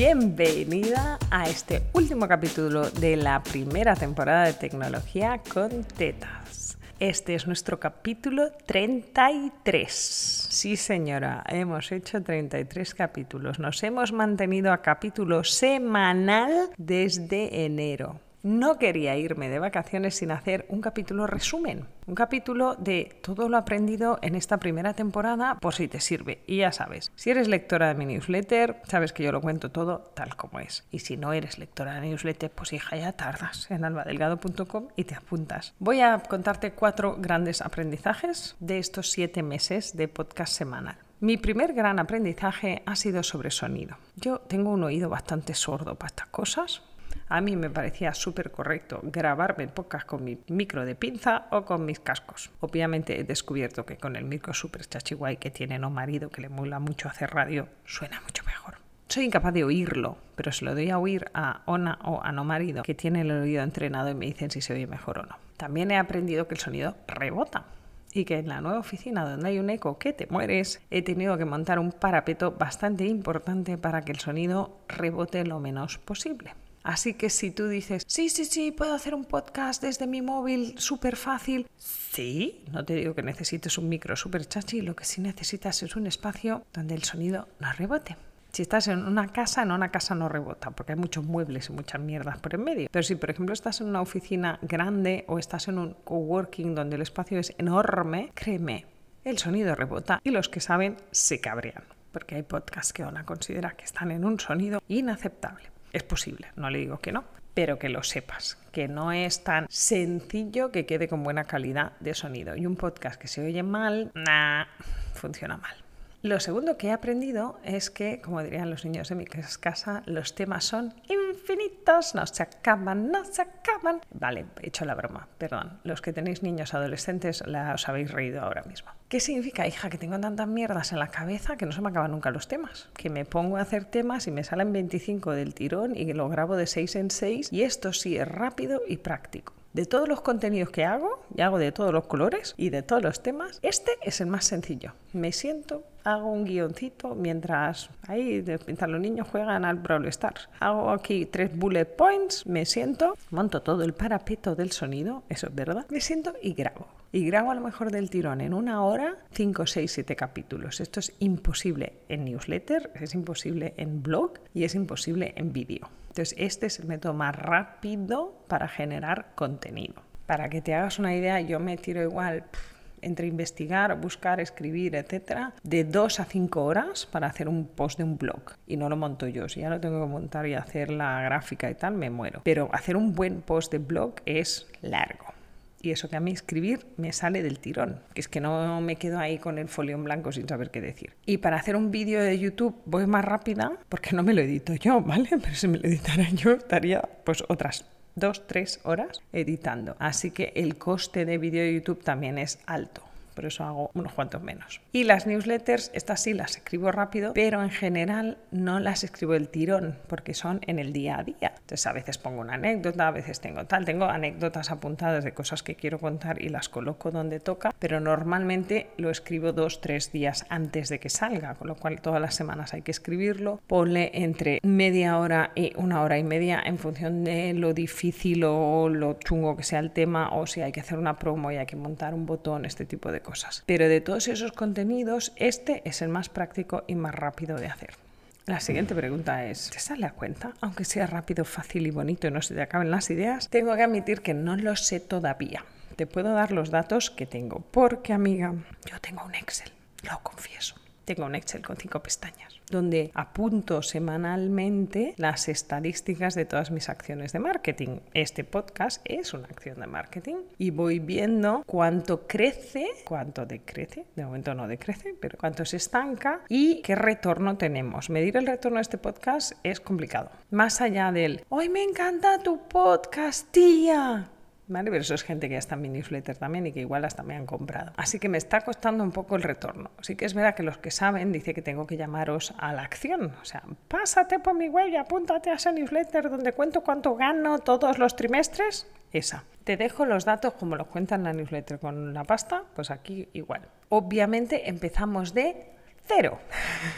Bienvenida a este último capítulo de la primera temporada de Tecnología con Tetas. Este es nuestro capítulo 33. Sí, señora, hemos hecho 33 capítulos. Nos hemos mantenido a capítulo semanal desde enero no quería irme de vacaciones sin hacer un capítulo resumen, un capítulo de todo lo aprendido en esta primera temporada por si te sirve. Y ya sabes, si eres lectora de mi newsletter, sabes que yo lo cuento todo tal como es. Y si no eres lectora de newsletter, pues hija, ya tardas en albadelgado.com y te apuntas. Voy a contarte cuatro grandes aprendizajes de estos siete meses de podcast semanal. Mi primer gran aprendizaje ha sido sobre sonido. Yo tengo un oído bastante sordo para estas cosas, a mí me parecía súper correcto grabarme podcast con mi micro de pinza o con mis cascos. Obviamente he descubierto que con el micro súper chachiguay que tiene no marido, que le mola mucho hacer radio, suena mucho mejor. Soy incapaz de oírlo, pero se lo doy a oír a Ona o a no marido, que tiene el oído entrenado y me dicen si se oye mejor o no. También he aprendido que el sonido rebota y que en la nueva oficina donde hay un eco que te mueres, he tenido que montar un parapeto bastante importante para que el sonido rebote lo menos posible. Así que si tú dices, sí, sí, sí, puedo hacer un podcast desde mi móvil súper fácil, sí, no te digo que necesites un micro súper chachi, lo que sí necesitas es un espacio donde el sonido no rebote. Si estás en una casa, en una casa no rebota, porque hay muchos muebles y muchas mierdas por en medio. Pero si, por ejemplo, estás en una oficina grande o estás en un coworking donde el espacio es enorme, créeme, el sonido rebota y los que saben se cabrean, porque hay podcasts que van a considerar que están en un sonido inaceptable. Es posible, no le digo que no, pero que lo sepas, que no es tan sencillo que quede con buena calidad de sonido. Y un podcast que se oye mal, nah, funciona mal. Lo segundo que he aprendido es que, como dirían los niños de mi casa, los temas son infinitos, no se acaban, no se acaban. Vale, he hecho la broma, perdón. Los que tenéis niños adolescentes la os habéis reído ahora mismo. ¿Qué significa, hija, que tengo tantas mierdas en la cabeza que no se me acaban nunca los temas? Que me pongo a hacer temas y me salen 25 del tirón y lo grabo de 6 en 6 y esto sí es rápido y práctico. De todos los contenidos que hago, y hago de todos los colores y de todos los temas, este es el más sencillo. Me siento, hago un guioncito mientras ahí, los niños juegan al Brawl Stars. Hago aquí tres bullet points, me siento, monto todo el parapeto del sonido, eso es verdad, me siento y grabo. Y grabo a lo mejor del tirón en una hora 5, 6, 7 capítulos. Esto es imposible en newsletter, es imposible en blog y es imposible en vídeo. Entonces, este es el método más rápido para generar contenido. Para que te hagas una idea, yo me tiro igual entre investigar, buscar, escribir, etcétera, de dos a cinco horas para hacer un post de un blog. Y no lo monto yo. Si ya lo tengo que montar y hacer la gráfica y tal, me muero. Pero hacer un buen post de blog es largo. Y eso que a mí escribir me sale del tirón, que es que no me quedo ahí con el folio en blanco sin saber qué decir. Y para hacer un vídeo de YouTube voy más rápida porque no me lo edito yo, ¿vale? Pero si me lo editara yo estaría pues otras dos, tres horas editando. Así que el coste de vídeo de YouTube también es alto por eso hago unos cuantos menos. Y las newsletters, estas sí las escribo rápido, pero en general no las escribo el tirón, porque son en el día a día. Entonces a veces pongo una anécdota, a veces tengo tal, tengo anécdotas apuntadas de cosas que quiero contar y las coloco donde toca, pero normalmente lo escribo dos, tres días antes de que salga, con lo cual todas las semanas hay que escribirlo. Ponle entre media hora y una hora y media en función de lo difícil o lo chungo que sea el tema o si hay que hacer una promo y hay que montar un botón, este tipo de cosas. Pero de todos esos contenidos, este es el más práctico y más rápido de hacer. La siguiente pregunta es, ¿te sale a cuenta? Aunque sea rápido, fácil y bonito y no se te acaben las ideas, tengo que admitir que no lo sé todavía. Te puedo dar los datos que tengo, porque amiga, yo tengo un Excel, lo confieso. Tengo un Excel con cinco pestañas donde apunto semanalmente las estadísticas de todas mis acciones de marketing. Este podcast es una acción de marketing y voy viendo cuánto crece, cuánto decrece, de momento no decrece, pero cuánto se estanca y qué retorno tenemos. Medir el retorno de este podcast es complicado. Más allá del, hoy me encanta tu podcast, tía ¿vale? Pero eso es gente que ya está en mi newsletter también y que igual hasta me han comprado. Así que me está costando un poco el retorno. Sí que es verdad que los que saben dice que tengo que llamaros a la acción. O sea, pásate por mi web y apúntate a esa newsletter donde cuento cuánto gano todos los trimestres. Esa. Te dejo los datos como los cuentan en la newsletter con la pasta, pues aquí igual. Obviamente empezamos de cero.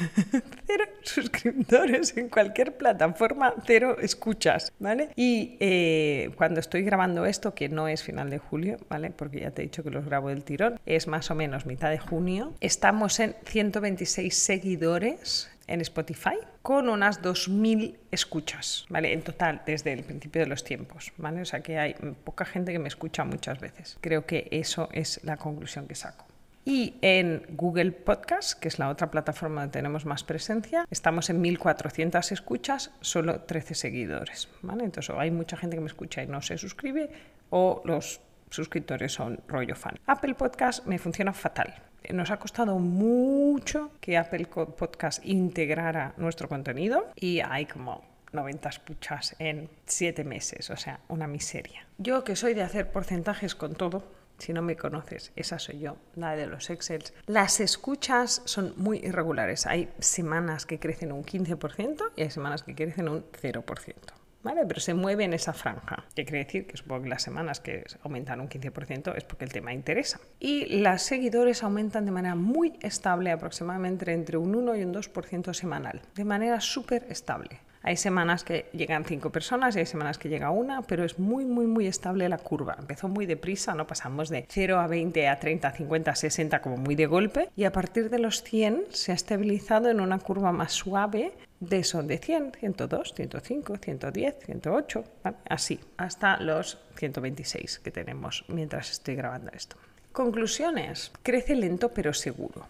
cero suscriptores en cualquier plataforma, cero escuchas, ¿vale? Y eh, cuando estoy grabando esto, que no es final de julio, ¿vale? Porque ya te he dicho que los grabo del tirón, es más o menos mitad de junio, estamos en 126 seguidores en Spotify con unas 2.000 escuchas, ¿vale? En total, desde el principio de los tiempos, ¿vale? O sea que hay poca gente que me escucha muchas veces. Creo que eso es la conclusión que saco. Y en Google Podcast, que es la otra plataforma donde tenemos más presencia, estamos en 1.400 escuchas, solo 13 seguidores. ¿vale? Entonces, hay mucha gente que me escucha y no se suscribe, o los suscriptores son rollo fan. Apple Podcast me funciona fatal. Nos ha costado mucho que Apple Podcast integrara nuestro contenido y hay como 90 escuchas en 7 meses, o sea, una miseria. Yo que soy de hacer porcentajes con todo, si no me conoces, esa soy yo, la de los Excels. Las escuchas son muy irregulares. Hay semanas que crecen un 15% y hay semanas que crecen un 0%. ¿Vale? Pero se mueve en esa franja. ¿Qué quiere decir? Que supongo que las semanas que aumentan un 15% es porque el tema interesa. Y las seguidores aumentan de manera muy estable, aproximadamente entre un 1 y un 2% semanal. De manera súper estable. Hay semanas que llegan cinco personas y hay semanas que llega una, pero es muy, muy, muy estable la curva. Empezó muy deprisa, ¿no? Pasamos de 0 a 20 a 30, 50, 60 como muy de golpe y a partir de los 100 se ha estabilizado en una curva más suave de eso, de 100, 102, 105, 110, 108, así, hasta los 126 que tenemos mientras estoy grabando esto. Conclusiones. Crece lento pero seguro.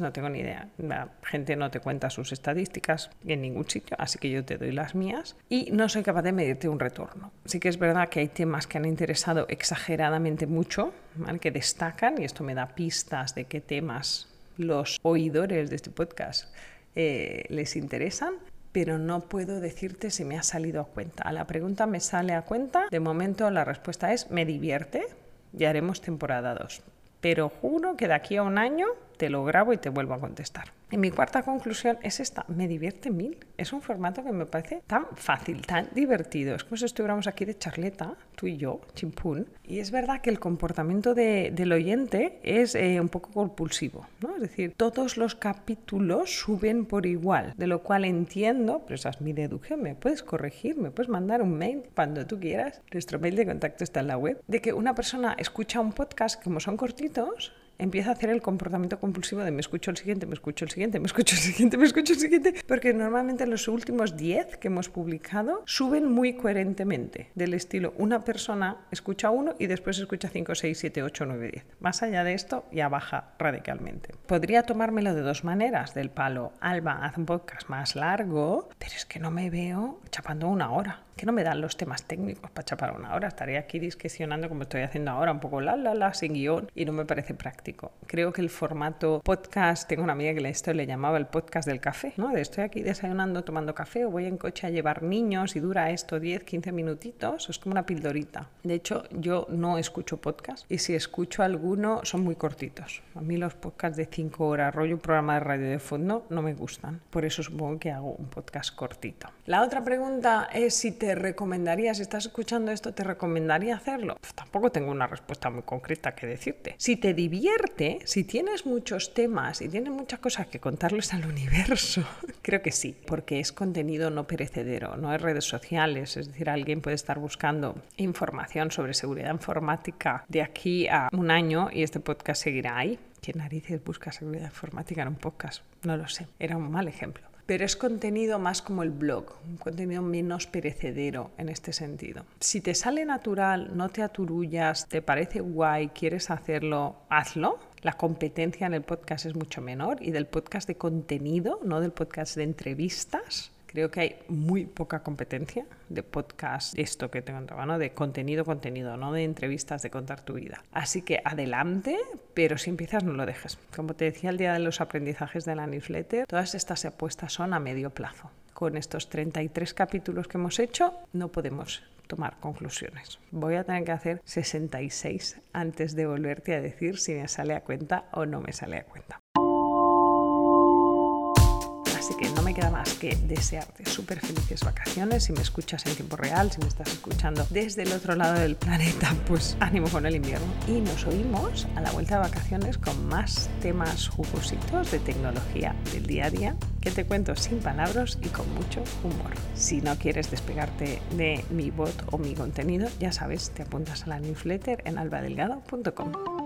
No tengo ni idea. La gente no te cuenta sus estadísticas en ningún sitio, así que yo te doy las mías y no soy capaz de medirte un retorno. Sí que es verdad que hay temas que han interesado exageradamente mucho, que destacan y esto me da pistas de qué temas los oidores de este podcast eh, les interesan, pero no puedo decirte si me ha salido a cuenta. A la pregunta me sale a cuenta, de momento la respuesta es me divierte y haremos temporada 2. Pero juro que de aquí a un año te lo grabo y te vuelvo a contestar. Y mi cuarta conclusión es esta, me divierte mil. Es un formato que me parece tan fácil, tan divertido. Es como si estuviéramos aquí de charleta, tú y yo, chimpún. Y es verdad que el comportamiento del oyente es eh, un poco compulsivo, ¿no? Es decir, todos los capítulos suben por igual, de lo cual entiendo, pero esa es mi deducción, me puedes corregir, me puedes mandar un mail cuando tú quieras. Nuestro mail de contacto está en la web, de que una persona escucha un podcast como son cortitos, empieza a hacer el comportamiento compulsivo de me escucho el siguiente, me escucho el siguiente, me escucho el siguiente, me escucho el siguiente, porque normalmente los últimos 10 que hemos publicado suben muy coherentemente, del estilo una persona escucha uno y después escucha 5, 6, 7, 8, 9, 10. Más allá de esto ya baja radicalmente. Podría tomármelo de dos maneras, del palo, Alba, haz un podcast más largo, pero es que no me veo chapando una hora que no me dan los temas técnicos para chapar una hora. Estaría aquí discusionando como estoy haciendo ahora, un poco la, la, la, sin guion, y no me parece práctico. Creo que el formato podcast, tengo una amiga que esto le llamaba el podcast del café, ¿no? Estoy aquí desayunando, tomando café, o voy en coche a llevar niños y dura esto 10, 15 minutitos, es como una pildorita. De hecho, yo no escucho podcast, y si escucho alguno, son muy cortitos. A mí los podcasts de 5 horas, rollo programa de radio de fondo, no me gustan. Por eso supongo que hago un podcast cortito. La otra pregunta es si te recomendaría, si estás escuchando esto, te recomendaría hacerlo? Pues tampoco tengo una respuesta muy concreta que decirte. Si te divierte, si tienes muchos temas y tienes muchas cosas que contarles al universo, creo que sí, porque es contenido no perecedero, no es redes sociales, es decir, alguien puede estar buscando información sobre seguridad informática de aquí a un año y este podcast seguirá ahí. ¿Qué narices busca seguridad informática en un podcast? No lo sé, era un mal ejemplo pero es contenido más como el blog, un contenido menos perecedero en este sentido. Si te sale natural, no te aturullas, te parece guay, quieres hacerlo, hazlo. La competencia en el podcast es mucho menor y del podcast de contenido, no del podcast de entrevistas, Creo que hay muy poca competencia de podcast, esto que te contaba, ¿no? De contenido, contenido, no de entrevistas, de contar tu vida. Así que adelante, pero si empiezas no lo dejes. Como te decía el día de los aprendizajes de la newsletter, todas estas apuestas son a medio plazo. Con estos 33 capítulos que hemos hecho, no podemos tomar conclusiones. Voy a tener que hacer 66 antes de volverte a decir si me sale a cuenta o no me sale a cuenta. Queda más que desearte súper felices vacaciones. Si me escuchas en tiempo real, si me estás escuchando desde el otro lado del planeta, pues ánimo con el invierno. Y nos oímos a la vuelta de vacaciones con más temas jugositos de tecnología del día a día que te cuento sin palabras y con mucho humor. Si no quieres despegarte de mi bot o mi contenido, ya sabes, te apuntas a la newsletter en albadelgado.com.